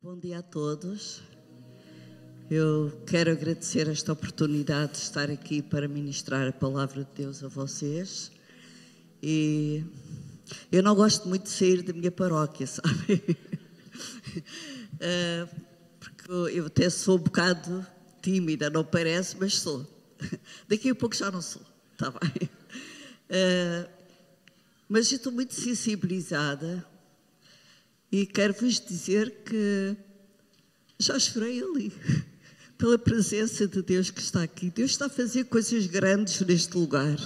Bom dia a todos. Eu quero agradecer esta oportunidade de estar aqui para ministrar a palavra de Deus a vocês. E eu não gosto muito de sair da minha paróquia, sabe? Eh, porque eu até sou um bocado tímida, não parece, mas sou. Daqui a pouco já não sou, está bem? Eh, mas estou muito sensibilizada e quero vos dizer que já chorei ali, pela presença de Deus que está aqui. Deus está a fazer coisas grandes neste lugar.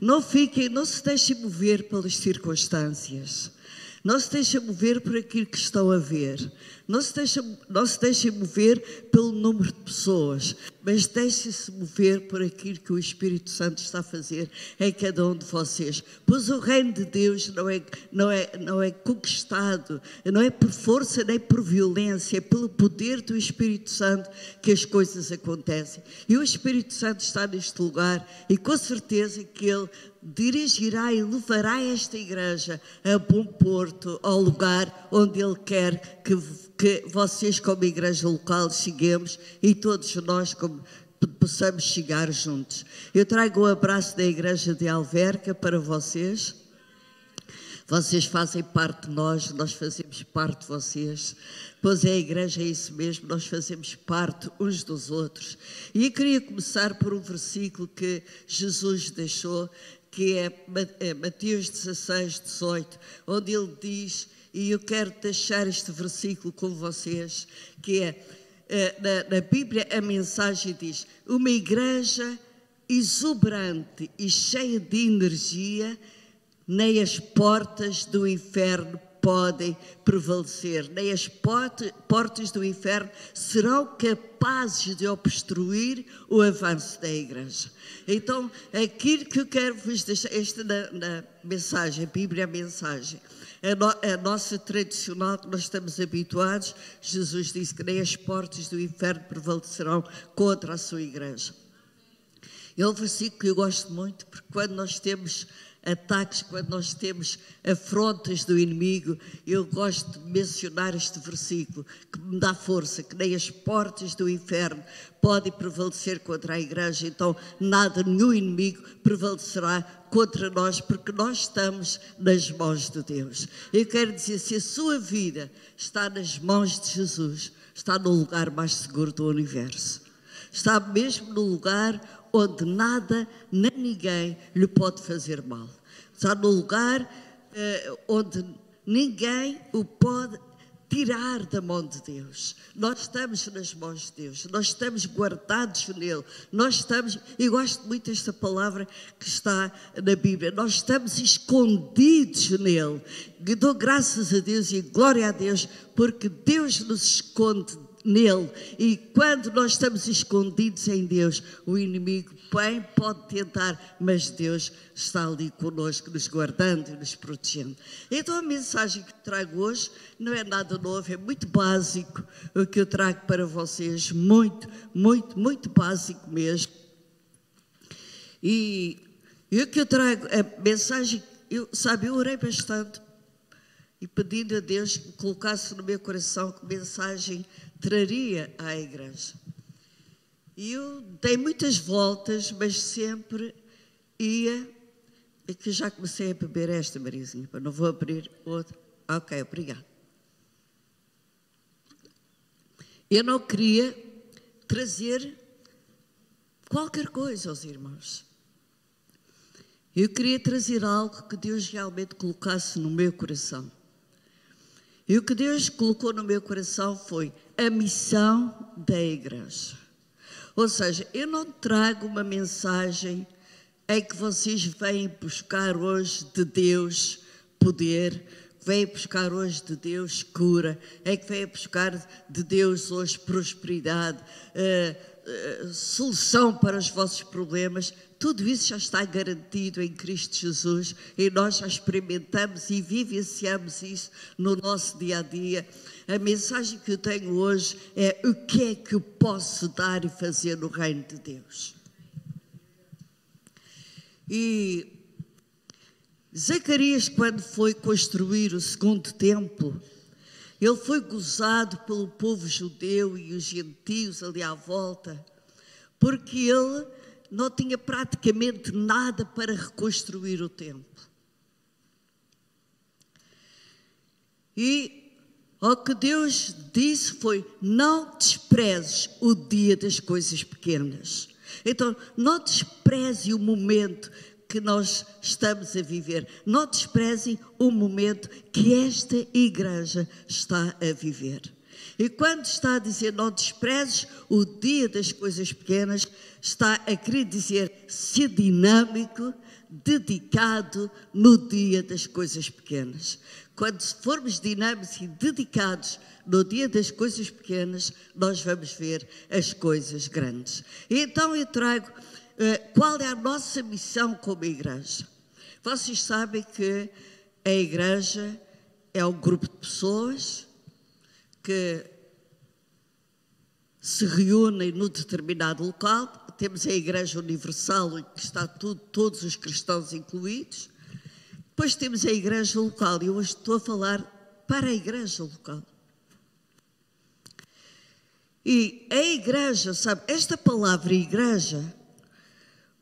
Não fiquem, não se deixem mover pelas circunstâncias. Não se deixem mover por aquilo que estão a ver. Não se deixem, não se deixem mover pelo número de pessoas, mas deixem-se mover por aquilo que o Espírito Santo está a fazer em cada um de vocês. Pois o reino de Deus não é, não é, não é conquistado, não é por força nem por violência, é pelo poder do Espírito Santo que as coisas acontecem. E o Espírito Santo está neste lugar e com certeza que Ele dirigirá e levará esta igreja a bom porto, ao lugar onde Ele quer que, que vocês, como igreja local, cheguemos e todos nós, como possamos chegar juntos. Eu trago o um abraço da igreja de Alverca para vocês. Vocês fazem parte de nós, nós fazemos parte de vocês. Pois é, a igreja é isso mesmo, nós fazemos parte uns dos outros. E eu queria começar por um versículo que Jesus deixou que é, é Mateus 16, 18, onde ele diz, e eu quero deixar este versículo com vocês, que é, é na, na Bíblia a mensagem diz: uma igreja exuberante e cheia de energia, nem as portas do inferno podem prevalecer, nem as portas do inferno serão capazes de obstruir o avanço da igreja. Então, aquilo que eu quero vos deixar, esta na, na mensagem, a Bíblia é a mensagem, a, no, a nossa tradicional que nós estamos habituados, Jesus disse que nem as portas do inferno prevalecerão contra a sua igreja. É um versículo que eu gosto muito, porque quando nós temos ataques, quando nós temos afrontas do inimigo, eu gosto de mencionar este versículo que me dá força, que nem as portas do inferno podem prevalecer contra a igreja, então nada, nenhum inimigo prevalecerá contra nós, porque nós estamos nas mãos de Deus. Eu quero dizer, se a sua vida está nas mãos de Jesus, está no lugar mais seguro do universo. Está mesmo no lugar onde nada nem ninguém lhe pode fazer mal. Está no lugar uh, onde ninguém o pode tirar da mão de Deus. Nós estamos nas mãos de Deus, nós estamos guardados nele, nós estamos, e gosto muito desta palavra que está na Bíblia, nós estamos escondidos nele. Dou graças a Deus e glória a Deus, porque Deus nos esconde nele. E quando nós estamos escondidos em Deus, o inimigo bem pode tentar, mas Deus está ali conosco, nos guardando e nos protegendo. Então a mensagem que trago hoje não é nada novo, é muito básico o que eu trago para vocês, muito, muito, muito básico mesmo. E, e o que eu trago, a mensagem, eu, sabe, eu orei bastante e pedindo a Deus que colocasse no meu coração que mensagem traria à igreja. E eu dei muitas voltas, mas sempre ia. É que já comecei a beber esta, Marizinha, não vou abrir outra. Ok, obrigado. Eu não queria trazer qualquer coisa aos irmãos. Eu queria trazer algo que Deus realmente colocasse no meu coração. E o que Deus colocou no meu coração foi a missão da igreja. Ou seja, eu não trago uma mensagem em que vocês vêm buscar hoje de Deus poder, vêm buscar hoje de Deus cura, é que vêm buscar de Deus hoje prosperidade, uh, uh, solução para os vossos problemas. Tudo isso já está garantido em Cristo Jesus e nós já experimentamos e vivenciamos isso no nosso dia a dia. A mensagem que eu tenho hoje é o que é que eu posso dar e fazer no reino de Deus. E Zacarias, quando foi construir o segundo templo, ele foi gozado pelo povo judeu e os gentios ali à volta, porque ele não tinha praticamente nada para reconstruir o templo. E o que Deus disse foi: não desprezes o dia das coisas pequenas. Então, não despreze o momento que nós estamos a viver. Não desprezem o momento que esta igreja está a viver. E quando está a dizer não desprezes o dia das coisas pequenas, está a querer dizer ser dinâmico, dedicado no dia das coisas pequenas. Quando formos dinâmicos e dedicados no dia das coisas pequenas, nós vamos ver as coisas grandes. E então eu trago qual é a nossa missão como igreja. Vocês sabem que a igreja é um grupo de pessoas que se reúnem no determinado local. Temos a Igreja Universal, em que está tudo, todos os cristãos incluídos. Depois temos a igreja local, e hoje estou a falar para a igreja local. E a igreja, sabe, esta palavra igreja,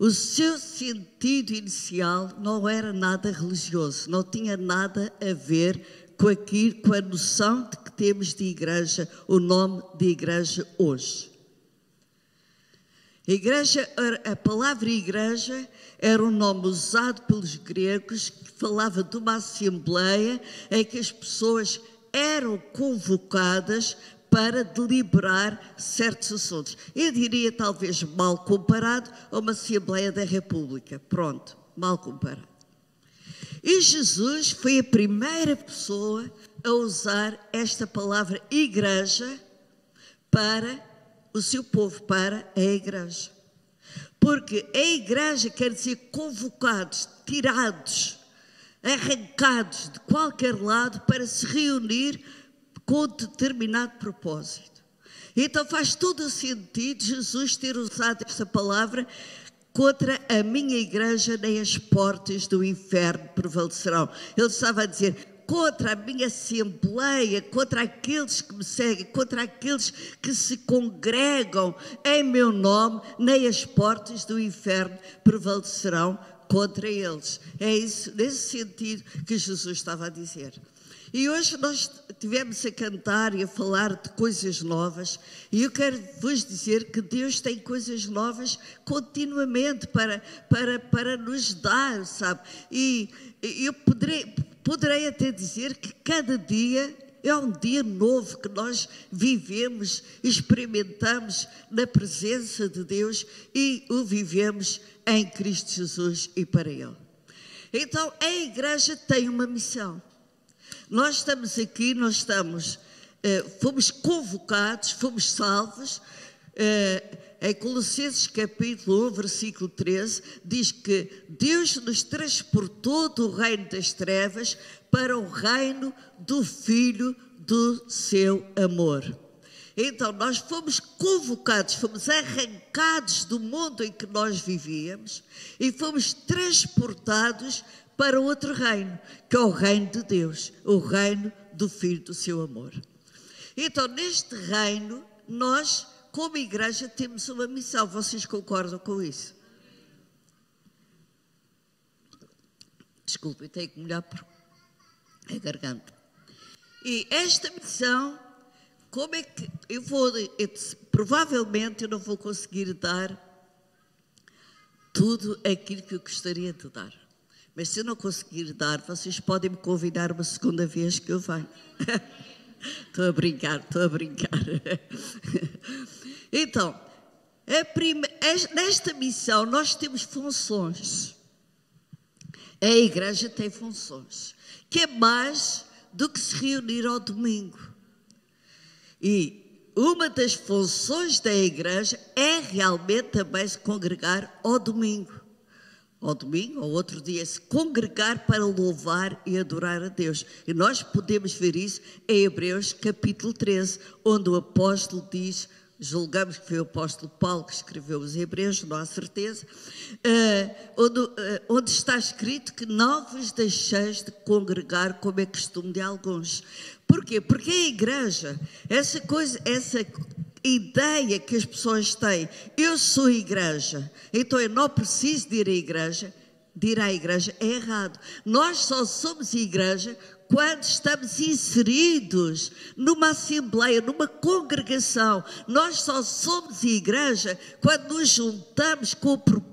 o seu sentido inicial não era nada religioso, não tinha nada a ver com, aqui, com a noção de que temos de igreja, o nome de igreja hoje. A igreja, a palavra igreja era um nome usado pelos gregos que falava de uma assembleia em que as pessoas eram convocadas para deliberar certos assuntos. Eu diria talvez mal comparado a uma Assembleia da República. Pronto, mal comparado. E Jesus foi a primeira pessoa a usar esta palavra igreja para o seu povo, para a igreja. Porque a igreja quer dizer convocados, tirados, arrancados de qualquer lado para se reunir com determinado propósito. Então faz todo o sentido Jesus ter usado esta palavra contra a minha igreja, nem as portas do inferno prevalecerão. Ele estava a dizer: contra a minha assembleia, contra aqueles que me seguem, contra aqueles que se congregam em meu nome, nem as portas do inferno prevalecerão contra eles. É isso, nesse sentido que Jesus estava a dizer. E hoje nós tivemos a cantar e a falar de coisas novas, e eu quero vos dizer que Deus tem coisas novas continuamente para, para, para nos dar, sabe? E eu poderei, poderei até dizer que cada dia é um dia novo que nós vivemos, experimentamos na presença de Deus e o vivemos em Cristo Jesus e para Ele. Então, a igreja tem uma missão. Nós estamos aqui, nós estamos, eh, fomos convocados, fomos salvos. Eh, em Colossenses capítulo 1, versículo 13, diz que Deus nos transportou do reino das trevas para o reino do Filho do seu amor. Então, nós fomos convocados, fomos arrancados do mundo em que nós vivíamos e fomos transportados para outro reino, que é o reino de Deus, o reino do Filho do seu amor. Então, neste reino, nós como igreja, temos uma missão. Vocês concordam com isso? Desculpe, tenho que molhar a garganta. E esta missão, como é que eu vou, eu, provavelmente eu não vou conseguir dar tudo aquilo que eu gostaria de dar. Mas se eu não conseguir dar, vocês podem me convidar uma segunda vez que eu venho. Estou a brincar, estou a brincar. Então, prima, nesta missão nós temos funções. A igreja tem funções, que é mais do que se reunir ao domingo. E uma das funções da igreja é realmente também se congregar ao domingo. Ao domingo ou outro dia, se congregar para louvar e adorar a Deus. E nós podemos ver isso em Hebreus capítulo 13, onde o apóstolo diz julgamos que foi o apóstolo Paulo que escreveu os Hebreus, não há certeza, onde, uh, onde, está escrito que não vos deixeis de congregar como é costume de alguns. Porquê? Porque a igreja, essa coisa, essa ideia que as pessoas têm, eu sou igreja, então eu não preciso de ir à igreja, de ir à igreja é errado. Nós só somos igreja quando estamos inseridos numa assembleia, numa congregação. Nós só somos igreja quando nos juntamos com o propósito,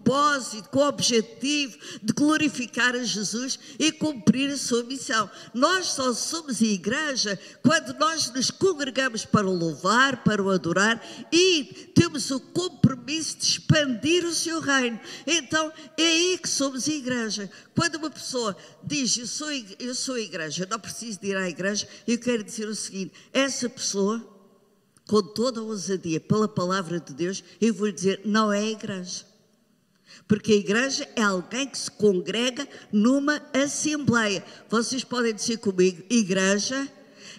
com o objetivo de glorificar a Jesus e cumprir a sua missão. Nós só somos igreja quando nós nos congregamos para o louvar, para o adorar e temos o compromisso de expandir o seu reino. Então é aí que somos igreja. Quando uma pessoa diz eu sou, eu sou igreja, não preciso de ir à igreja, eu quero dizer o seguinte: essa pessoa, com toda a ousadia, pela palavra de Deus, eu vou dizer, não é igreja. Porque a igreja é alguém que se congrega numa assembleia. Vocês podem dizer comigo: igreja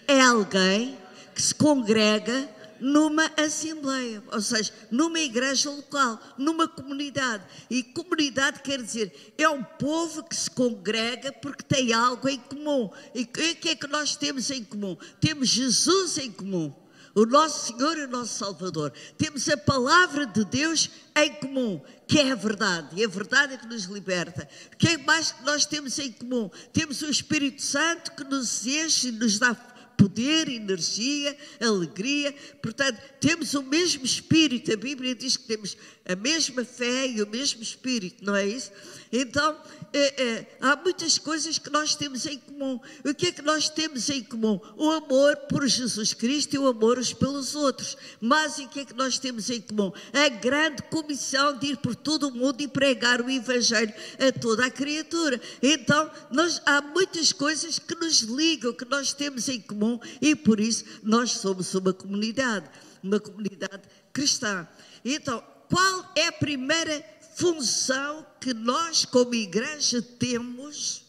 é alguém que se congrega numa assembleia, ou seja, numa igreja local, numa comunidade. E comunidade quer dizer, é um povo que se congrega porque tem algo em comum. E o que é que nós temos em comum? Temos Jesus em comum. O nosso Senhor e o nosso Salvador. Temos a palavra de Deus em comum, que é a verdade, e a verdade é que nos liberta. O que é mais que nós temos em comum? Temos o Espírito Santo que nos enche e nos dá poder, energia, alegria. Portanto, temos o mesmo espírito. A Bíblia diz que temos a mesma fé e o mesmo espírito, não é isso? Então, é, é, há muitas coisas que nós temos em comum. O que é que nós temos em comum? O amor por Jesus Cristo e o amor uns pelos outros. Mas o que é que nós temos em comum? A grande comissão de ir por todo o mundo e pregar o Evangelho a toda a criatura. Então, nós, há muitas coisas que nos ligam, que nós temos em comum e por isso nós somos uma comunidade, uma comunidade cristã. Então, qual é a primeira função que nós, como igreja, temos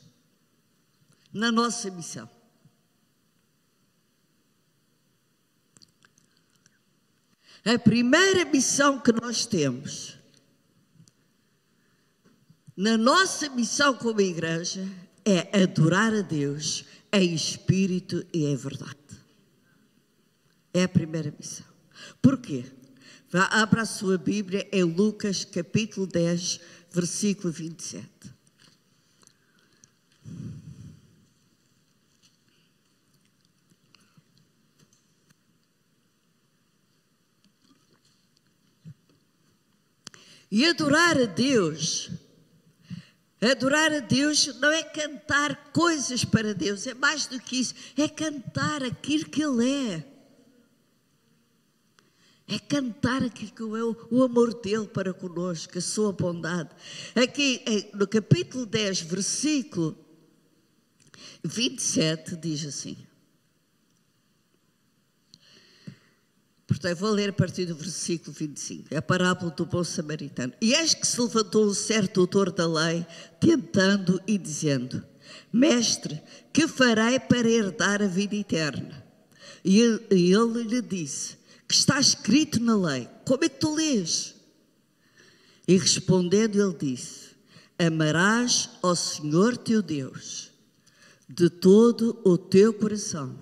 na nossa missão? A primeira missão que nós temos na nossa missão como igreja é adorar a Deus em espírito e em verdade. É a primeira missão. Porquê? Vá, abra a sua Bíblia em Lucas capítulo 10, versículo 27. E adorar a Deus, adorar a Deus não é cantar coisas para Deus, é mais do que isso, é cantar aquilo que Ele é. É cantar aquilo que é o, amor dele para conosco, a sua bondade. Aqui no capítulo 10, versículo 27, diz assim. Portanto, vou ler a partir do versículo 25, é a parábola do bom samaritano. E eis que se levantou um certo autor da lei, tentando e dizendo: Mestre, que farei para herdar a vida eterna? E ele lhe disse: que está escrito na lei. Como é que tu lês? E respondendo, ele disse: Amarás ao Senhor teu Deus de todo o teu coração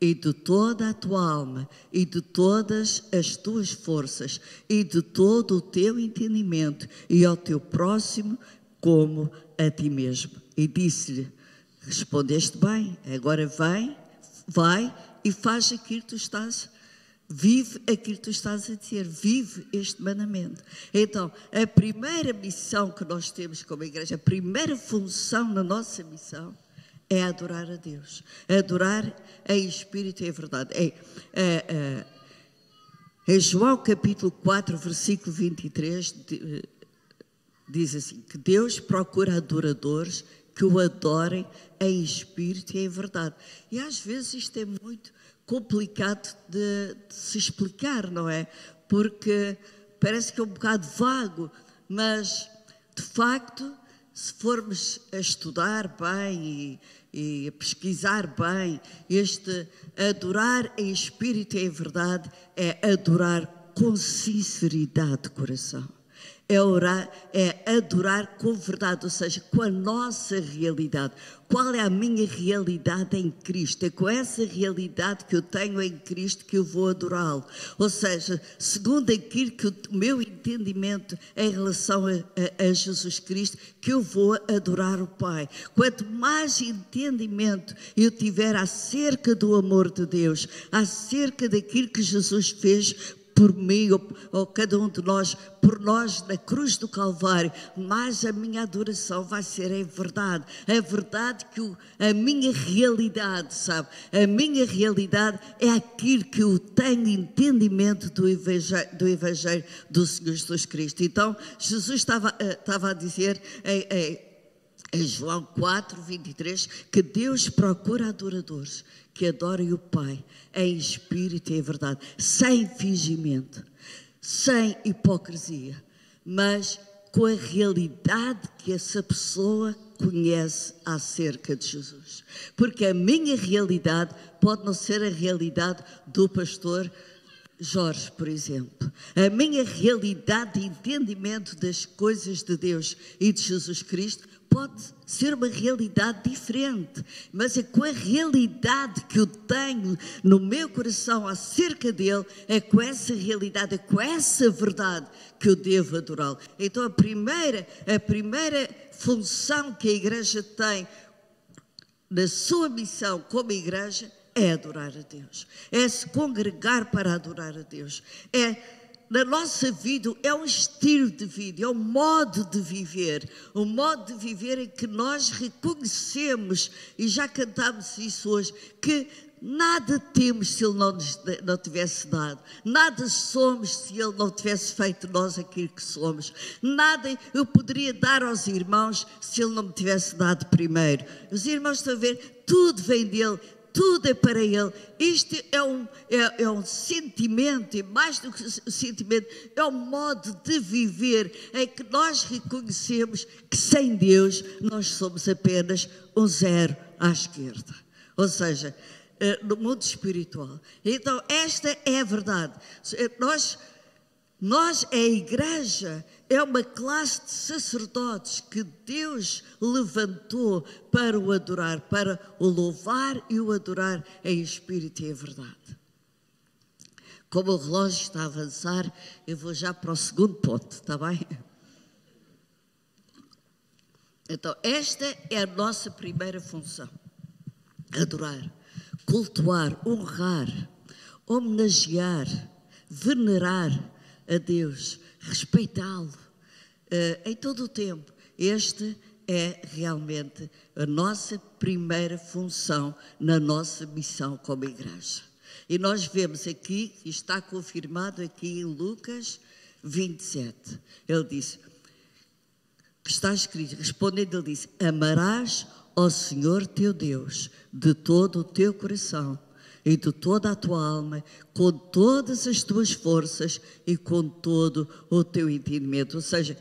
e de toda a tua alma e de todas as tuas forças e de todo o teu entendimento e ao teu próximo como a ti mesmo. E disse-lhe: Respondeste bem, agora vai, vai e faz aquilo que tu estás Vive aquilo que tu estás a dizer, vive este mandamento. Então, a primeira missão que nós temos como igreja, a primeira função na nossa missão é adorar a Deus. Adorar em espírito e em verdade. É, é, é, em João capítulo 4, versículo 23, diz assim: que Deus procura adoradores que o adorem em espírito e em verdade. E às vezes isto é muito complicado de, de, se explicar, não é? Porque parece que é um bocado vago, mas de facto, se formos a estudar bem e, e a pesquisar bem, este adorar em espírito e em verdade é adorar com sinceridade de coração é orar, é adorar com verdade, ou seja, com a nossa realidade. Qual é a minha realidade em Cristo? É com essa realidade que eu tenho em Cristo que eu vou adorá-lo. Ou seja, segundo aquilo que o meu entendimento em relação a, a, a Jesus Cristo, que eu vou adorar o Pai. Quanto mais entendimento eu tiver acerca do amor de Deus, acerca daquilo que Jesus fez por mim ou, ou, cada um de nós, por nós na cruz do Calvário, mas a minha adoração vai ser em verdade. É verdade que o, a minha realidade, sabe? A minha realidade é aquilo que eu tenho entendimento do Evangelho do, evangelho do Senhor Jesus Cristo. Então, Jesus estava, eh, estava a dizer em, em João 4, 23, que Deus procura adoradores que adorem o Pai em espírito e em verdade, sem fingimento, sem hipocrisia, mas com a realidade que essa pessoa conhece acerca de Jesus. Porque a minha realidade pode não ser a realidade do pastor Jorge, por exemplo. A minha realidade de entendimento das coisas de Deus e de Jesus Cristo pode ser uma realidade diferente, mas é com a realidade que eu tenho no meu coração acerca dele, é com essa realidade, é com essa verdade que eu devo adorá-lo. Então a primeira, a primeira função que a igreja tem na sua missão como igreja é adorar a Deus, é se congregar para adorar a Deus, é na nossa vida é um estilo de vida, é um modo de viver, um modo de viver em que nós reconhecemos, e já cantámos isso hoje, que nada temos se Ele não nos não tivesse dado, nada somos se Ele não tivesse feito nós aquilo que somos, nada eu poderia dar aos irmãos se Ele não me tivesse dado primeiro. Os irmãos estão a ver, tudo vem dele, tudo é para Ele. Este é um, é, é um sentimento, e mais do que sentimento, é um modo de viver em que nós reconhecemos que sem Deus nós somos apenas um zero à esquerda. Ou seja, eh, no mundo espiritual. Então, esta é a verdade. Nós nós, a igreja, é uma classe de sacerdotes que Deus levantou para o adorar, para o louvar e o adorar em espírito e em verdade. Como o relógio está a avançar, eu vou já para o segundo ponto, está bem? Então, esta é a nossa primeira função: adorar, cultuar, honrar, homenagear, venerar a Deus, respeitá-lo uh, em todo o tempo. Este é realmente a nossa primeira função na nossa missão como igreja. E nós vemos aqui, está confirmado aqui em Lucas 27, ele disse, está escrito, respondendo, ele disse: Amarás ao Senhor teu Deus de todo o teu coração e de toda a tua alma, com todas as tuas forças e com todo o teu entendimento. Ou seja,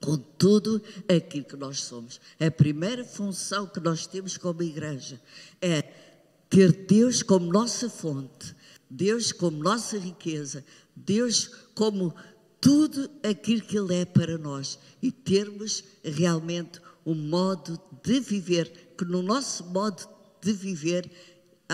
com tudo aquilo que nós somos. A primeira função que nós temos como igreja é ter Deus como nossa fonte, Deus como nossa riqueza, Deus como tudo aquilo que Ele é para nós e termos realmente um modo de viver, que no nosso modo de viver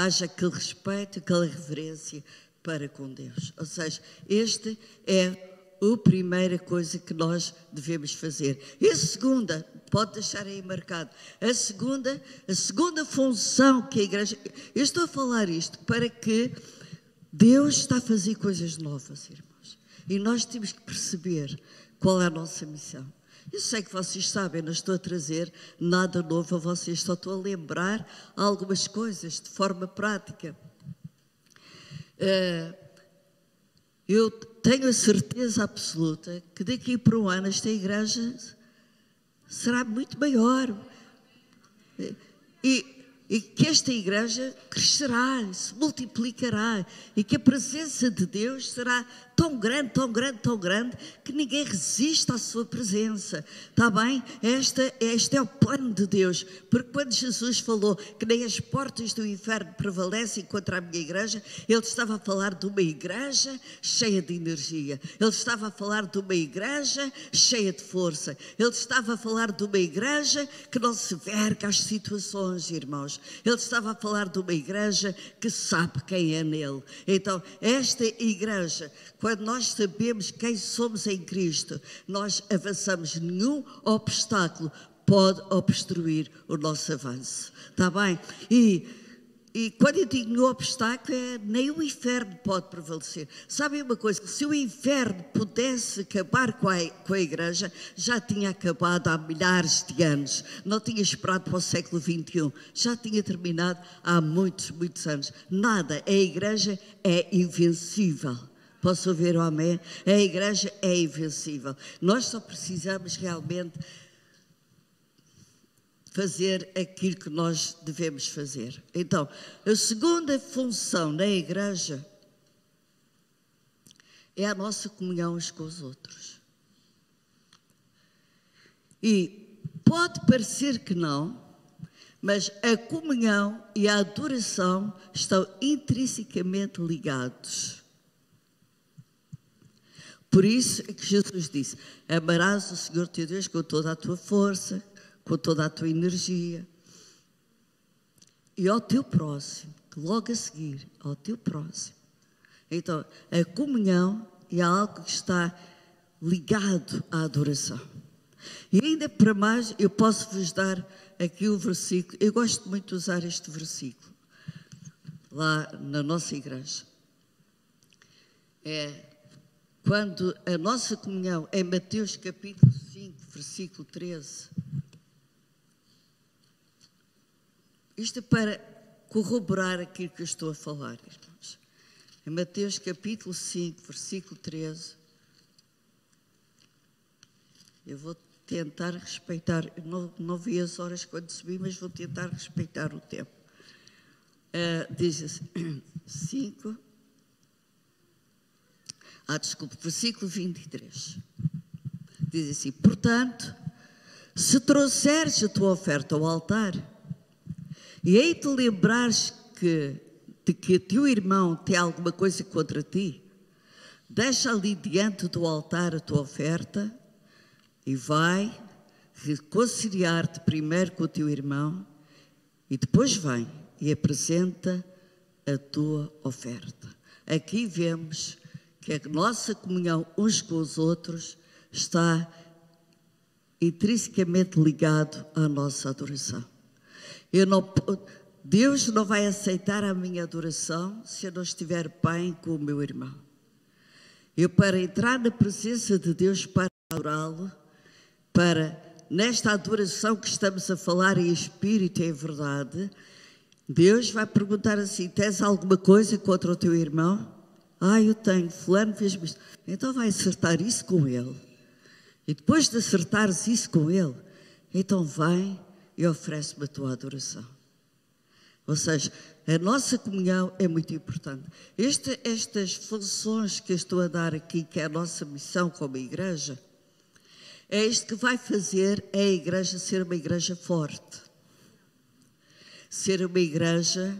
haja aquele respeito, aquela reverência para com Deus. Ou seja, este é a primeira coisa que nós devemos fazer. E a segunda, pode deixar aí marcado, a segunda, a segunda função que a igreja. Eu estou a falar isto para que Deus está a fazer coisas novas, irmãos. E nós temos que perceber qual é a nossa missão. Eu sei que vocês sabem, não estou a trazer nada novo a vocês, só estou a lembrar algumas coisas de forma prática. Uh, eu tenho a certeza absoluta que daqui para um ano esta igreja será muito maior. E e que esta igreja crescerá, se multiplicará e que a presença de Deus será tão grande, tão grande, tão grande que ninguém resiste à sua presença. Está bem? Esta, este é o plano de Deus. Porque quando Jesus falou que nem as portas do inferno prevalecem contra a minha igreja, ele estava a falar de uma igreja cheia de energia. Ele estava a falar de uma igreja cheia de força. Ele estava a falar de uma igreja que não se verga às situações, irmãos. Ele estava a falar de uma igreja que sabe quem é nele. Então, esta igreja, quando nós sabemos quem somos em Cristo, nós avançamos. Nenhum obstáculo pode obstruir o nosso avanço. Está bem? E e quando eu digo no obstáculo, é, nem o inferno pode prevalecer. Sabem uma coisa? Se o inferno pudesse acabar com a, com a igreja, já tinha acabado há milhares de anos. Não tinha esperado para o século XXI. Já tinha terminado há muitos, muitos anos. Nada. A igreja é invencível. Posso ouvir o amém? A igreja é invencível. Nós só precisamos realmente fazer aquilo que nós devemos fazer. Então, a segunda função na igreja é a nossa comunhão uns com os outros. E pode parecer que não, mas a comunhão e a adoração estão intrinsecamente ligados. Por isso é que Jesus disse: Amarás o Senhor teu Deus com toda a tua força, com toda a tua energia. E ao teu próximo, logo a seguir, ao teu próximo. Então, a comunhão é algo que está ligado à adoração. E ainda para mais, eu posso vos dar aqui o versículo. Eu gosto muito de usar este versículo lá na nossa igreja. É quando a nossa comunhão é Mateus capítulo 5, versículo 13. Isto é para corroborar aquilo que eu estou a falar, irmãos. Em Mateus capítulo 5, versículo 13. Eu vou tentar respeitar, não, não vi as horas quando subi, mas vou tentar respeitar o tempo. Uh, diz assim, 5. Ah, desculpe, versículo 23. Diz assim: Portanto, se trouxeres a tua oferta ao altar, e aí te lembrares que, de que teu irmão tem alguma coisa contra ti, deixa ali diante do altar a tua oferta e vai reconciliar-te primeiro com o teu irmão e depois vem e apresenta a tua oferta. Aqui vemos que a nossa comunhão uns com os outros está intrinsecamente ligado à nossa adoração. Eu não, Deus não vai aceitar a minha adoração se eu não estiver bem com o meu irmão. Eu, para entrar na presença de Deus, para adorá-lo, para, nesta adoração que estamos a falar em espírito e em verdade, Deus vai perguntar assim: tens alguma coisa contra o teu irmão? Ah, eu tenho, fulano fez-me isto. Então vai acertar isso com ele. E depois de acertares isso com ele, então vai e oferece-me a tua adoração. Ou seja, a nossa comunhão é muito importante. Este, estas funções que estou a dar aqui, que é a nossa missão como igreja, é isto que vai fazer a igreja ser uma igreja forte, ser uma igreja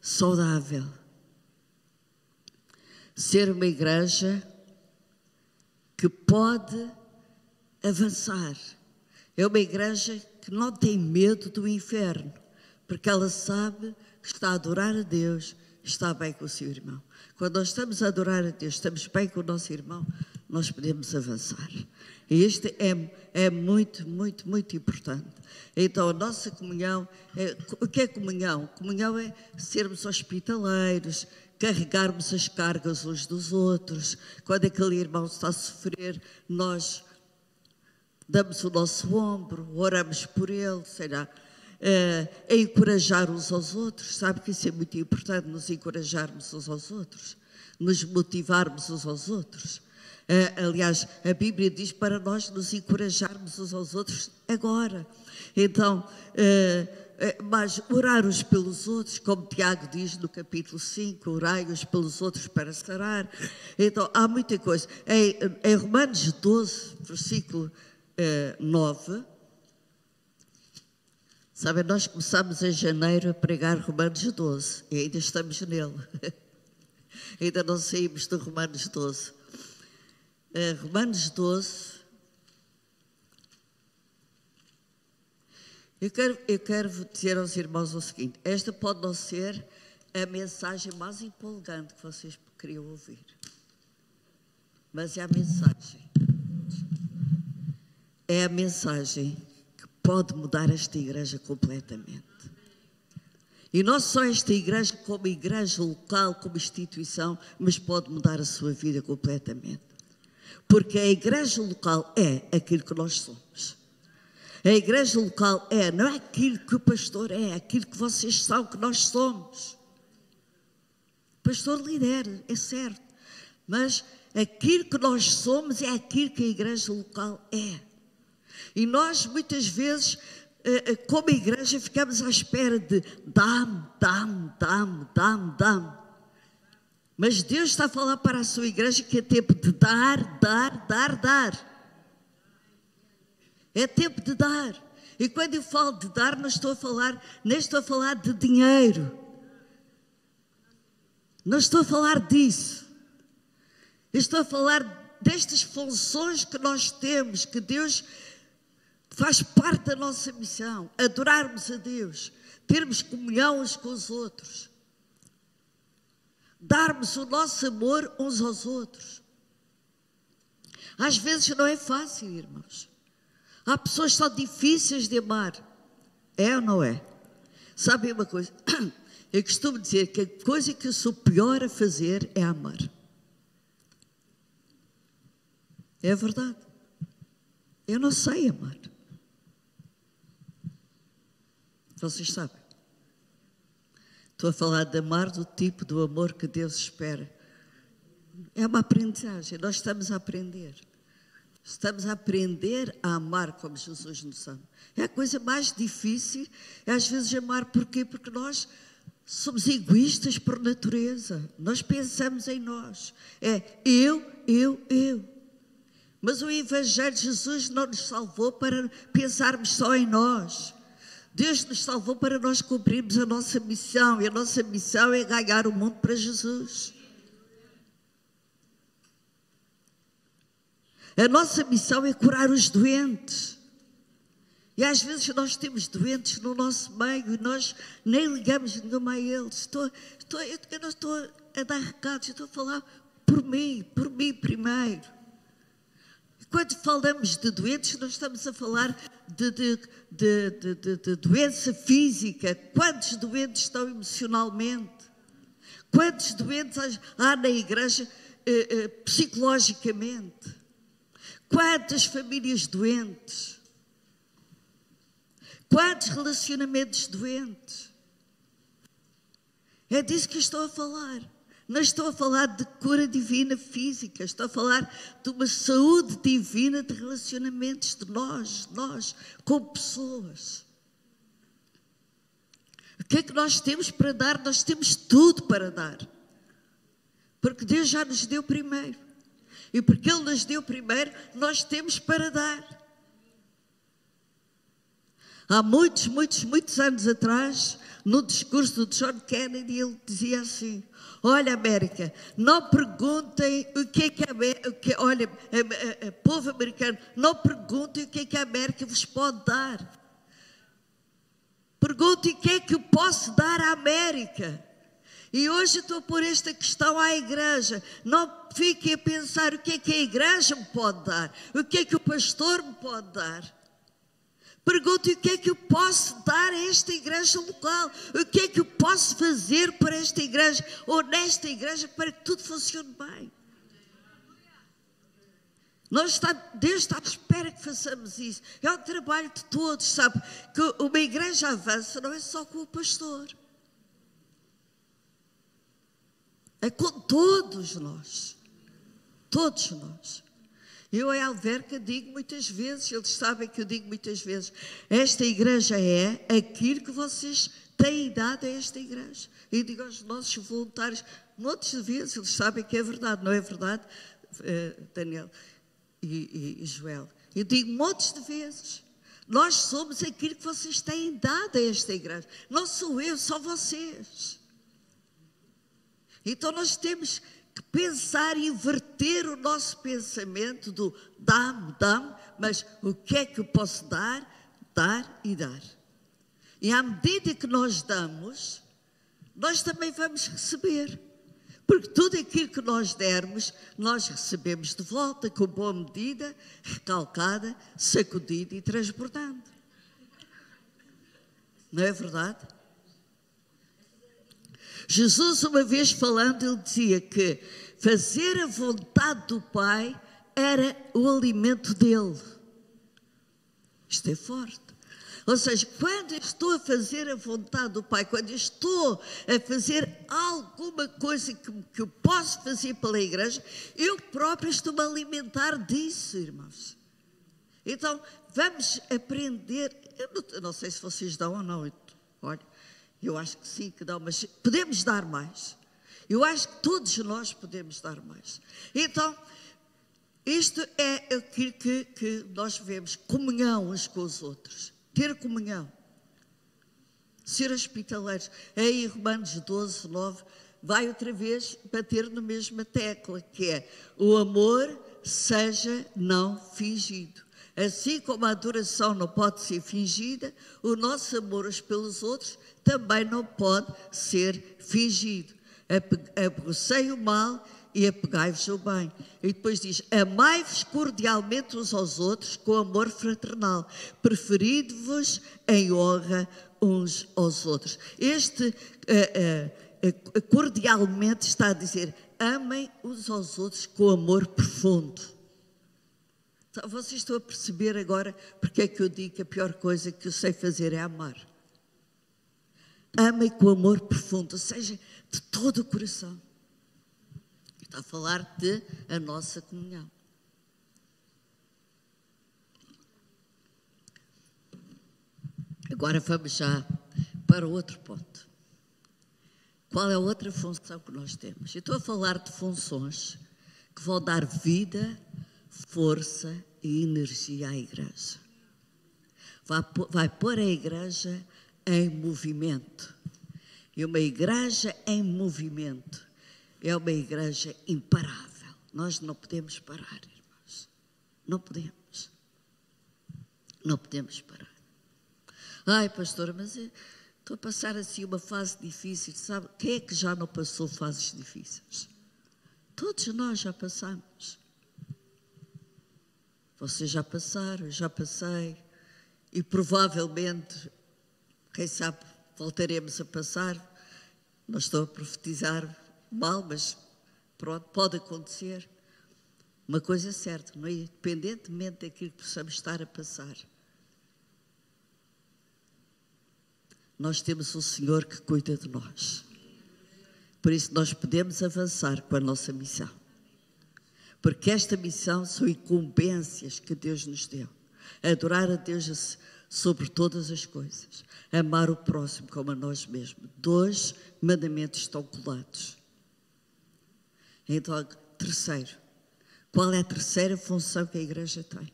saudável, ser uma igreja que pode avançar. É uma igreja que não tem medo do inferno, porque ela sabe que está a adorar a Deus, está bem com o seu irmão. Quando nós estamos a adorar a Deus, estamos bem com o nosso irmão, nós podemos avançar. E isto é, é muito, muito, muito importante. Então, a nossa comunhão, é, o que é comunhão? Comunhão é sermos hospitaleiros, carregarmos as cargas uns dos outros. Quando aquele irmão está a sofrer, nós damos o nosso ombro, oramos por ele, sei lá, é, encorajar uns aos outros. Sabe que isso é muito importante, nos encorajarmos uns aos outros, nos motivarmos uns aos outros. É, aliás, a Bíblia diz para nós nos encorajarmos uns aos outros agora. Então, é, é, mas orar uns pelos outros, como Tiago diz no capítulo 5, orai uns pelos outros para sarar. Então, há muita coisa. Em, em Romanos 12, versículo eh, 9, sabe, nós começamos em janeiro a pregar Romanos 12 e ainda estamos nele. ainda não saímos de Romanos 12. Eh, Romanos 12, Eu quero, eu quero dizer aos irmãos o seguinte: esta pode não ser a mensagem mais empolgante que vocês queriam ouvir, mas é a mensagem. É a mensagem que pode mudar esta igreja completamente. E não só esta igreja, como igreja local, como instituição, mas pode mudar a sua vida completamente. Porque a igreja local é aquilo que nós somos. A igreja local é, não é aquilo que o pastor é, é aquilo que vocês são, que nós somos. O pastor lidera, é certo. Mas aquilo que nós somos é aquilo que a igreja local é. E nós, muitas vezes, eh, eh, como igreja, ficamos à espera de dá-me, dá-me, dá-me, dá-me, dá-me. Mas Deus está a falar para a sua igreja que é tempo de dar, dar, dar, dar. É tempo de dar. E quando eu falo de dar, não estou a falar, nem estou a falar de dinheiro. Não estou a falar disso. estou a falar destas funções que nós temos, que Deus faz parte da nossa missão. Adorarmos a Deus, termos comunhão uns com os outros, darmos o nosso amor uns aos outros. Às vezes não é fácil, irmãos. Há pessoas que são difíceis de amar. É ou não é? Sabe uma coisa? Eu costumo dizer que a coisa que eu sou pior a fazer é amar. É verdade. Eu não sei amar. Vocês sabem. Estou a falar de amar do tipo do amor que Deus espera. É uma aprendizagem, nós estamos a aprender. Estamos a aprender a amar como Jesus nos ama. É a coisa mais difícil, é às vezes amar porquê? Porque nós somos egoístas por natureza. Nós pensamos em nós. É eu, eu, eu. Mas o Evangelho de Jesus não nos salvou para pensarmos só em nós. Deus nos salvou para nós cumprirmos a nossa missão. E a nossa missão é ganhar o mundo para Jesus. A nossa missão é curar os doentes. E às vezes nós temos doentes no nosso meio e nós nem ligamos nenhuma a eles. Estou, estou, eu não estou a dar recados, estou a falar por mim, por mim primeiro. Quando falamos de doentes, nós estamos a falar de, de, de, de, doença física. Quantos doentes estão emocionalmente? Quantos doentes há na igreja eh, eh, psicologicamente? Quantas famílias doentes? Quantos relacionamentos doentes? É disso que estou a falar. Não estou a falar de cura divina física, estou a falar de uma saúde divina de relacionamentos de nós, nós, com pessoas. O que é que nós temos para dar? Nós temos tudo para dar. Porque Deus já nos deu primeiro. E porque Ele nos deu primeiro, nós temos para dar. Há muitos, muitos, muitos anos atrás, no discurso do John Kennedy, ele dizia assim: Olha, América, não perguntem o que é que a América, olha, povo americano, não perguntem o que é que a América vos pode dar. Perguntem o que é que eu posso dar à América. E hoje estou por esta questão à igreja. Não fiquem a pensar o que é que a igreja me pode dar, o que é que o pastor me pode dar. Pergunte o que é que eu posso dar a esta igreja local, o que é que eu posso fazer para esta igreja ou nesta igreja para que tudo funcione bem. Nós está, Deus está à espera que façamos isso. É o trabalho de todos, sabe? Que uma igreja avança não é só com o pastor. É com todos nós. Todos nós. Eu em Alverca digo muitas vezes, eles sabem que eu digo muitas vezes, esta igreja é aquilo que vocês têm dado a esta igreja. E digo aos nossos voluntários, muitas vezes, eles sabem que é verdade, não é verdade, uh, Daniel e, e, e Joel? Eu digo montes de vezes. Nós somos aquilo que vocês têm dado a esta igreja. Não sou eu, só vocês. Então nós temos pensar inverter o nosso pensamento do dá-me, dá-me, mas o que é que eu posso dar? Dar e dar. E à medida que nós damos, nós também vamos receber. Porque tudo aquilo que nós dermos, nós recebemos de volta com boa medida, recalcada, sacudida e transbordando. Não é verdade? Jesus, uma vez falando, ele dizia que fazer a vontade do Pai era o alimento dele. Isto é forte. Ou seja, quando eu estou a fazer a vontade do Pai, quando eu estou a fazer alguma coisa que, que eu posso fazer pela igreja, eu próprio estou-me a alimentar disso, irmãos. Então, vamos aprender. Eu não, eu não sei se vocês dão ou não. Olha, eu acho que sim, que dão, mas podemos dar mais. Eu acho que todos nós podemos dar mais. Então, isto é aquilo que, que nós vemos, comunhão uns com os outros ter comunhão, ser hospitaleiros. Aí, Romanos 12, 9, vai outra vez bater na mesma tecla, que é o amor seja não fingido. Assim como a adoração não pode ser fingida, o nosso amor uns pelos outros também não pode ser fingido. Aborrecei o mal e apegai-vos ao bem. E depois diz: Amai-vos cordialmente uns aos outros com amor fraternal, preferido-vos em honra uns aos outros. Este uh, uh, cordialmente está a dizer: amem uns aos outros com amor profundo. Vocês estão a perceber agora porque é que eu digo que a pior coisa que eu sei fazer é amar. Amem com amor profundo, ou seja, de todo o coração. Está a falar de a nossa comunhão. Agora vamos já para outro ponto. Qual é a outra função que nós temos? Eu estou a falar de funções que vão dar vida, força e energia à igreja. Vai, pôr a igreja em movimento. E uma igreja em movimento é uma igreja imparável. Nós não podemos parar, irmãos. Não podemos. Não podemos parar. Ai, pastora, mas estou a passar assim uma fase difícil. Sabe, quem é que já não passou fases difíceis? Todos nós já passamos. Vocês já passaram, já passei. E provavelmente, quem sabe, voltaremos a passar. Não estou a profetizar mal, mas pronto, pode acontecer. Uma coisa é certa, não é? independentemente daquilo que possamos estar a passar, nós temos o Senhor que cuida de nós. Por isso nós podemos avançar com a nossa missão. Porque esta missão são incumbências que Deus nos deu. Adorar a Deus sobre todas as coisas. Amar o próximo como a nós mesmos. Dois mandamentos estão colados. Então, terceiro, qual é a terceira função que a igreja tem?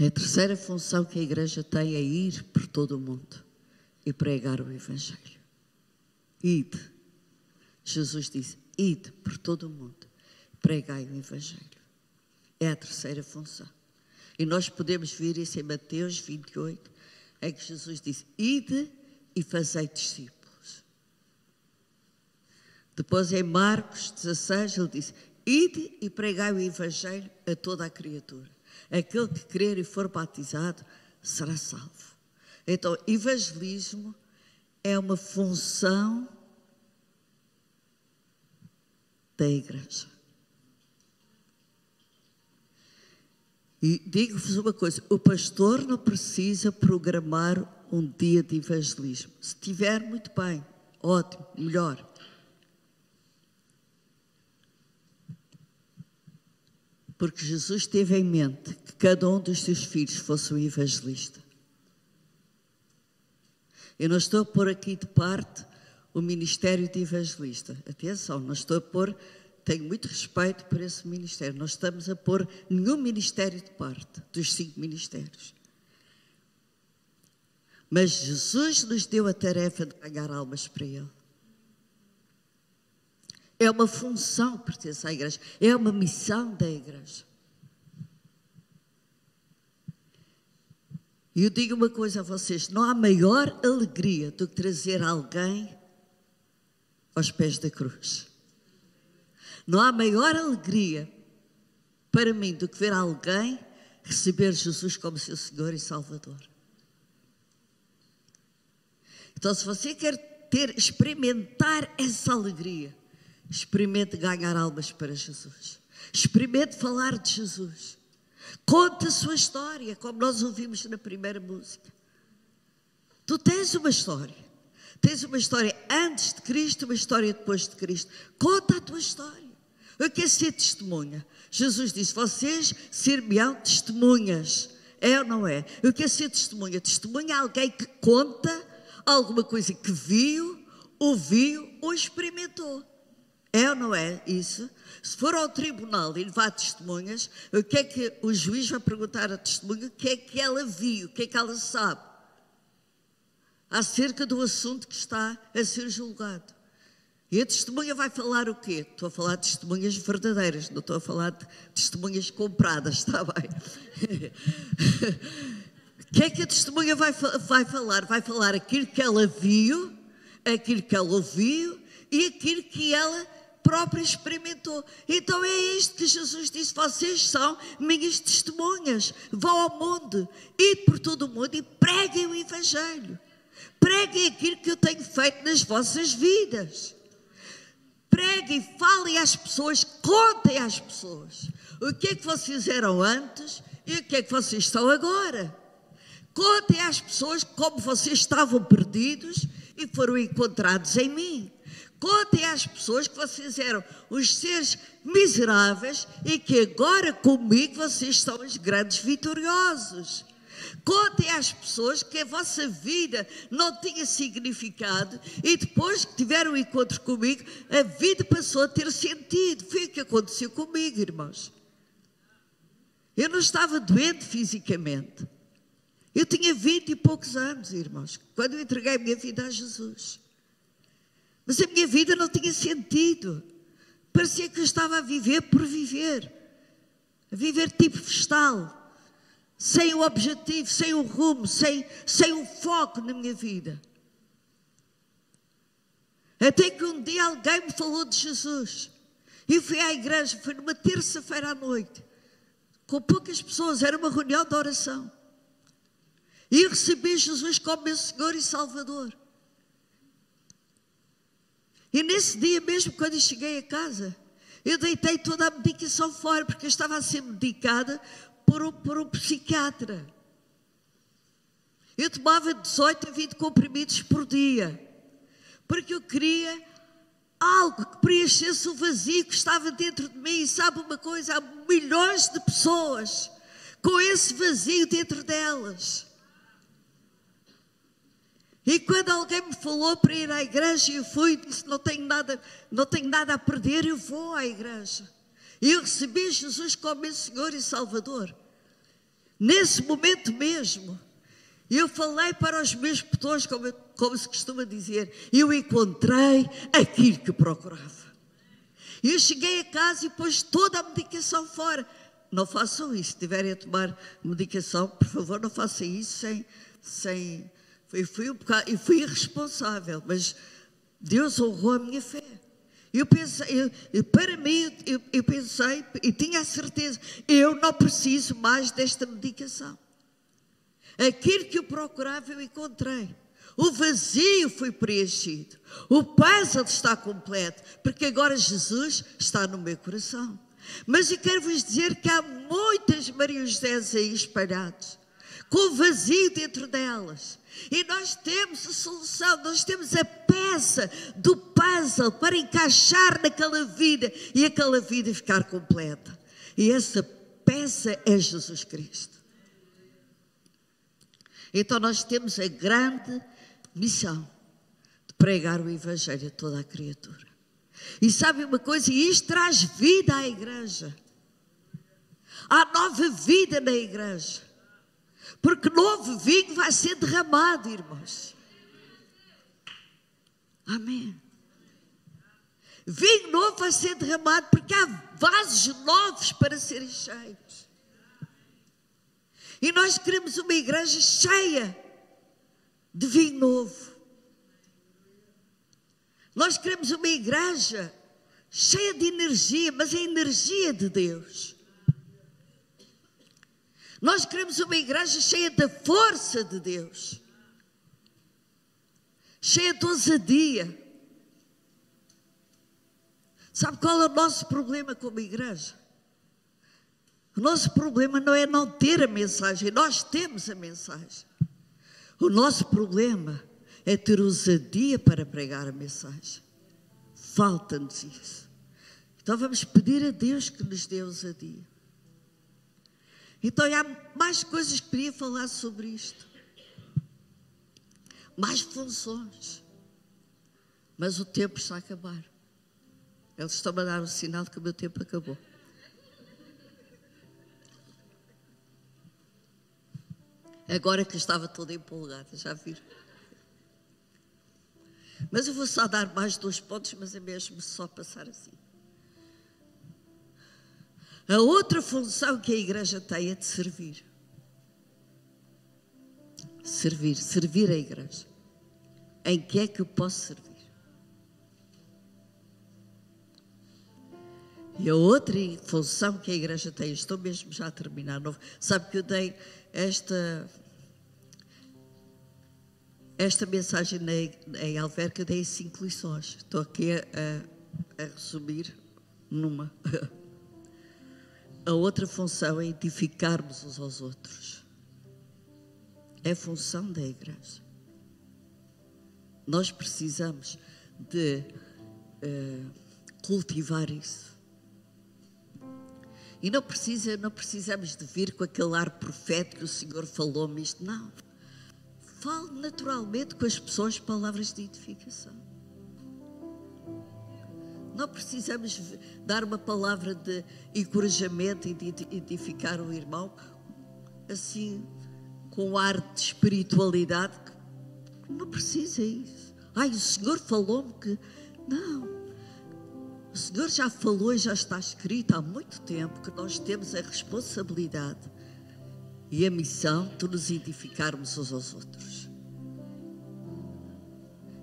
A terceira função que a igreja tem é ir por todo o mundo e pregar o Evangelho. Ide. Jesus disse: Ide por todo o mundo, pregai o Evangelho. É a terceira função. E nós podemos ver isso em Mateus 28, em que Jesus disse: Ide e fazei discípulos. Depois, em Marcos 16, ele disse: Ide e pregai o Evangelho a toda a criatura. Aquele que crer e for batizado será salvo. Então, evangelismo é uma função da igreja. E digo-vos uma coisa: o pastor não precisa programar um dia de evangelismo. Se tiver, muito bem, ótimo, melhor. Porque Jesus teve em mente que cada um dos seus filhos fosse um evangelista. Eu não estou a pôr aqui de parte o ministério de evangelista. Atenção, não estou a pôr, tenho muito respeito por esse ministério. Não estamos a pôr nenhum ministério de parte dos cinco ministérios. Mas Jesus nos deu a tarefa de ganhar almas para Ele. É uma função que pertence à igreja, é uma missão da igreja. E eu digo uma coisa a vocês: não há maior alegria do que trazer alguém aos pés da cruz. Não há maior alegria para mim do que ver alguém receber Jesus como seu Senhor e Salvador. Então, se você quer ter, experimentar essa alegria, experimente ganhar almas para Jesus. Experimente falar de Jesus. Conte a sua história, como nós ouvimos na primeira música. Tu tens uma história. Tens uma história antes de Cristo, uma história depois de Cristo. Conta a tua história. O que é ser testemunha? Jesus disse: Vocês ser-me-ão testemunhas. É ou não é? O que é ser testemunha? Testemunha é alguém que conta alguma coisa que viu, ouviu ou experimentou. É ou não é isso? Se for ao tribunal e levar testemunhas, o que é que o juiz vai perguntar à testemunha? O que é que ela viu? O que é que ela sabe? Acerca do assunto que está a ser julgado. E a testemunha vai falar o quê? Estou a falar de testemunhas verdadeiras, não estou a falar de testemunhas compradas, está bem? O que é que a testemunha vai, vai falar? Vai falar aquilo que ela viu, aquilo que ela ouviu e aquilo que ela própria experimentou. Então é isto que Jesus disse: vocês são minhas testemunhas. Vão ao mundo, e por todo o mundo e preguem o Evangelho. Preguem aquilo que eu tenho feito nas vossas vidas. Preguem, falem às pessoas, contem às pessoas o que é que vocês eram antes e o que é que vocês estão agora. Contem às pessoas como vocês estavam perdidos e foram encontrados em mim. Contem às pessoas que vocês eram os seres miseráveis e que agora comigo vocês são os grandes vitoriosos. Contem às pessoas que a vossa vida não tinha significado e depois que tiveram um encontro comigo, a vida passou a ter sentido. Foi o que aconteceu comigo, irmãos. Eu não estava doente fisicamente. Eu tinha vinte e poucos anos, irmãos, quando eu entreguei a minha vida a Jesus. Mas a minha vida não tinha sentido. Parecia que eu estava a viver por viver. A viver tipo festal sem o objetivo, sem o rumo, sem, sem o foco na minha vida. Até que um dia alguém me falou de Jesus. E fui à igreja, foi numa terça-feira à noite, com poucas pessoas, era uma reunião de oração. E recebi Jesus como meu Senhor e Salvador. E nesse dia mesmo, quando eu cheguei a casa, eu deitei toda a medicação fora, porque eu estava a ser medicada por um, por um psiquiatra. Eu tomava 18 a 20 comprimidos por dia, porque eu queria algo que preenchesse o vazio que estava dentro de mim. E sabe uma coisa? Há milhões de pessoas com esse vazio dentro delas. E quando alguém me falou para ir à igreja, eu fui e disse: não tenho nada, não tenho nada a perder, eu vou à igreja. E eu recebi Jesus como meu Senhor e Salvador. Nesse momento mesmo, eu falei para os meus petões, como, como se costuma dizer, eu encontrei aquilo que procurava. Eu cheguei a casa e pus toda a medicação fora. Não façam isso, se estiverem a tomar medicação, por favor, não façam isso sem. sem eu fui, um bocado, fui irresponsável, mas Deus honrou a minha fé. Eu pensei, eu, para mim, eu, eu pensei e tinha a certeza, eu não preciso mais desta medicação. Aquilo que eu procurava, eu encontrei. O vazio foi preenchido. O puzzle está completo, porque agora Jesus está no meu coração. Mas eu quero vos dizer que há muitas Maria José aí espalhados, com vazio dentro delas. E nós temos a solução, nós temos a peça do puzzle para encaixar naquela vida e aquela vida ficar completa. E essa peça é Jesus Cristo. Então nós temos a grande missão de pregar o Evangelho a toda a criatura. E sabe uma coisa? Isto traz vida à igreja. Há nova vida na igreja. Porque novo vinho vai ser derramado, irmãos. Amém. Vinho novo vai ser derramado porque há vasos novos para serem cheios. E nós queremos uma igreja cheia de vinho novo. Nós queremos uma igreja cheia de energia, mas a energia de Deus. Nós queremos uma igreja cheia da força de Deus, cheia de ousadia. Sabe qual é o nosso problema como igreja? O nosso problema não é não ter a mensagem, nós temos a mensagem. O nosso problema é ter ousadia para pregar a mensagem. Falta-nos isso. Então vamos pedir a Deus que nos dê ousadia. Então há mais coisas que queria falar sobre isto. Mais funções. Mas o tempo está a acabar. Eles estão a dar o sinal de que o meu tempo acabou. Agora que estava toda empolgada, já viram? Mas eu vou só dar mais dois pontos, mas é mesmo só passar assim. A outra função que a igreja tem é de servir. Servir, servir a igreja. Em que é que eu posso servir? E a outra função que a igreja tem, estou mesmo já a terminar, novo. sabe que eu dei esta esta mensagem em Alverca, dei cinco lições. Estou aqui a, a, a resumir numa. A outra função é edificarmos uns aos outros. É função da igreja. Nós precisamos de uh, cultivar isso. E não, precisa, não precisamos de vir com aquele ar profético o Senhor falou-me isto. Não. Fale naturalmente com as pessoas palavras de edificação. Não precisamos dar uma palavra de encorajamento e de edificar o irmão assim, com ar de espiritualidade. Não precisa isso. Ai, o Senhor falou-me que. Não. O Senhor já falou e já está escrito há muito tempo que nós temos a responsabilidade e a missão de nos edificarmos uns aos outros.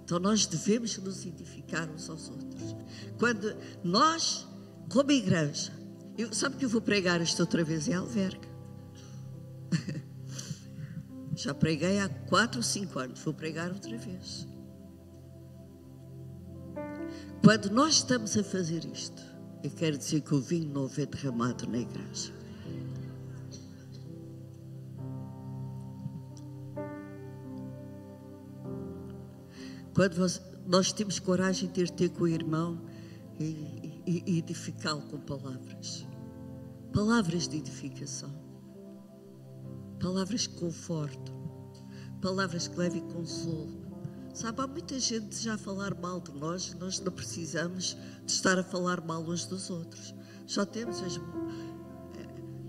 Então nós devemos nos edificar uns aos outros. Quando nós, como igreja, eu, sabe que eu vou pregar isto outra vez em Alverca? Já preguei há quatro ou cinco anos, vou pregar outra vez. Quando nós estamos a fazer isto, eu quero dizer que o vinho novo é derramado na igreja. Quando nós temos coragem de ir ter com o irmão e, e, e edificá-lo com palavras. Palavras de edificação. Palavras que confortam. Palavras que levem consolo. Sabe, há muita gente já a falar mal de nós, nós não precisamos de estar a falar mal uns dos outros. Já temos as, eh,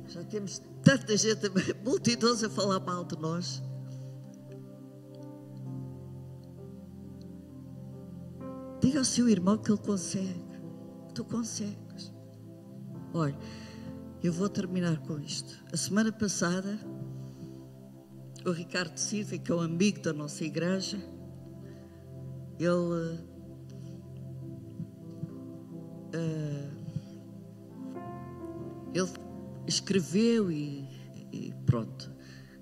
já temos tanta gente, multidões a falar mal de nós. Diga ao seu irmão que ele consegue. Tu consegues. Olha, eu vou terminar com isto. A semana passada, o Ricardo Silva, que é um amigo da nossa igreja, ele. Uh, ele escreveu e, e pronto,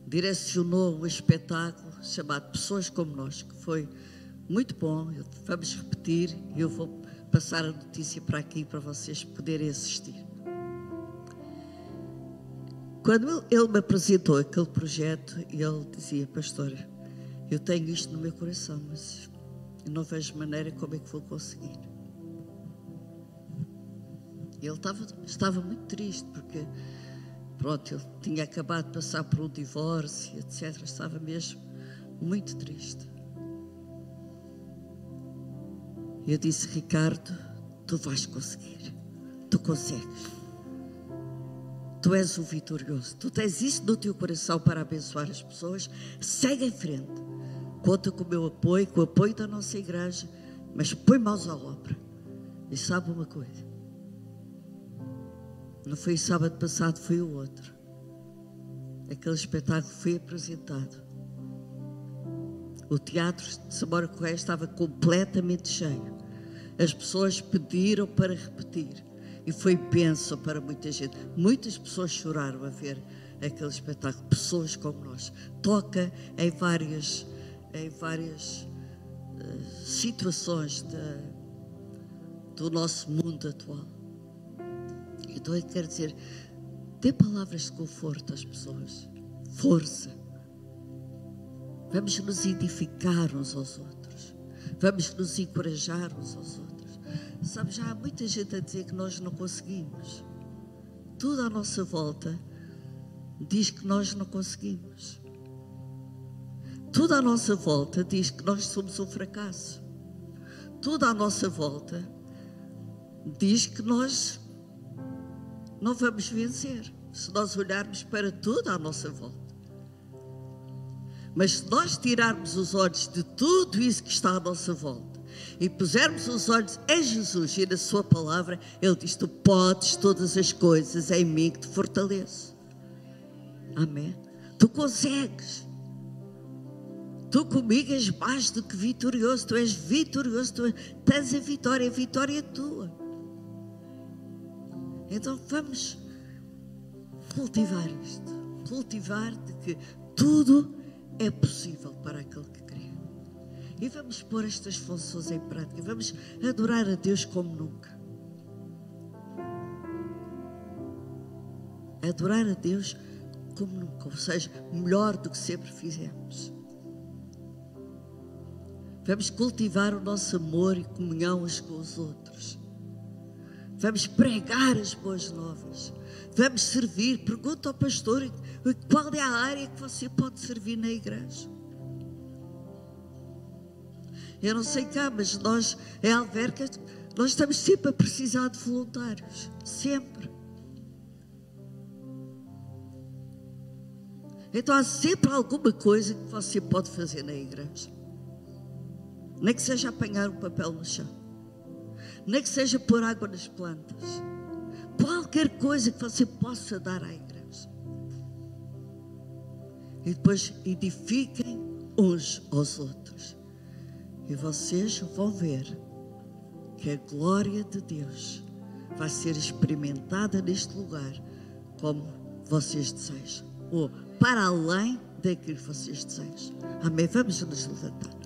direcionou um espetáculo chamado Pessoas como Nós, que foi muito bom, vamos repetir e eu vou passar a notícia para aqui para vocês poderem assistir. Quando ele me apresentou aquele projeto, ele dizia, pastor, eu tenho isto no meu coração, mas eu não vejo maneira como é que vou conseguir. Ele estava, estava muito triste porque, pronto, ele tinha acabado de passar por um divórcio, etc. Estava mesmo muito triste. Eu disse, Ricardo, tu vais conseguir. Tu consegues. Tu és o vitorioso. Tu tens isso no teu coração para abençoar as pessoas. Segue em frente. Conta com o meu apoio, com o apoio da nossa igreja, mas põe mãos à obra. E sabe uma coisa? Não foi sábado passado, foi o outro. Aquele espetáculo foi apresentado. O teatro de Samora Correia estava completamente cheio. As pessoas pediram para repetir. E foi bênção para muita gente. Muitas pessoas choraram a ver aquele espetáculo. Pessoas como nós. Toca em várias, em várias uh, situações de, do nosso mundo atual. Então eu quero dizer, dê palavras de conforto às pessoas. Força. Vamos nos edificar uns aos outros. Vamos nos encorajar uns aos outros. Sabe, já há muita gente a dizer que nós não conseguimos. Tudo à nossa volta diz que nós não conseguimos. Tudo à nossa volta diz que nós somos um fracasso. Tudo à nossa volta diz que nós não vamos vencer se nós olharmos para tudo à nossa volta. Mas se nós tirarmos os olhos de tudo isso que está à nossa volta e pusermos os olhos em Jesus e na Sua palavra, Ele diz: Tu podes todas as coisas em mim que te fortaleço. Amém. Tu consegues. Tu comigo és mais do que vitorioso. Tu és vitorioso. Tu tens a vitória. A vitória é tua. Então vamos cultivar isto. Cultivar de que tudo é possível para aquele que crê. E vamos pôr estas funções em prática. Vamos adorar a Deus como nunca. Adorar a Deus como nunca, ou seja, melhor do que sempre fizemos. Vamos cultivar o nosso amor e comunhão uns com os outros. Vamos pregar as boas novas. Vamos servir. Pergunta ao pastor qual é a área que você pode servir na igreja. Eu não sei cá, mas nós, em Alverca, nós estamos sempre a precisar de voluntários. Sempre. Então há sempre alguma coisa que você pode fazer na igreja. Nem que seja apanhar um papel no chão nem que seja pôr água nas plantas. Qualquer coisa que você possa dar à igreja. E depois edifiquem uns aos outros. E vocês vão ver que a glória de Deus vai ser experimentada neste lugar como vocês desejam. Ou para além daquilo que vocês desejam. Amém? Vamos nos levantar.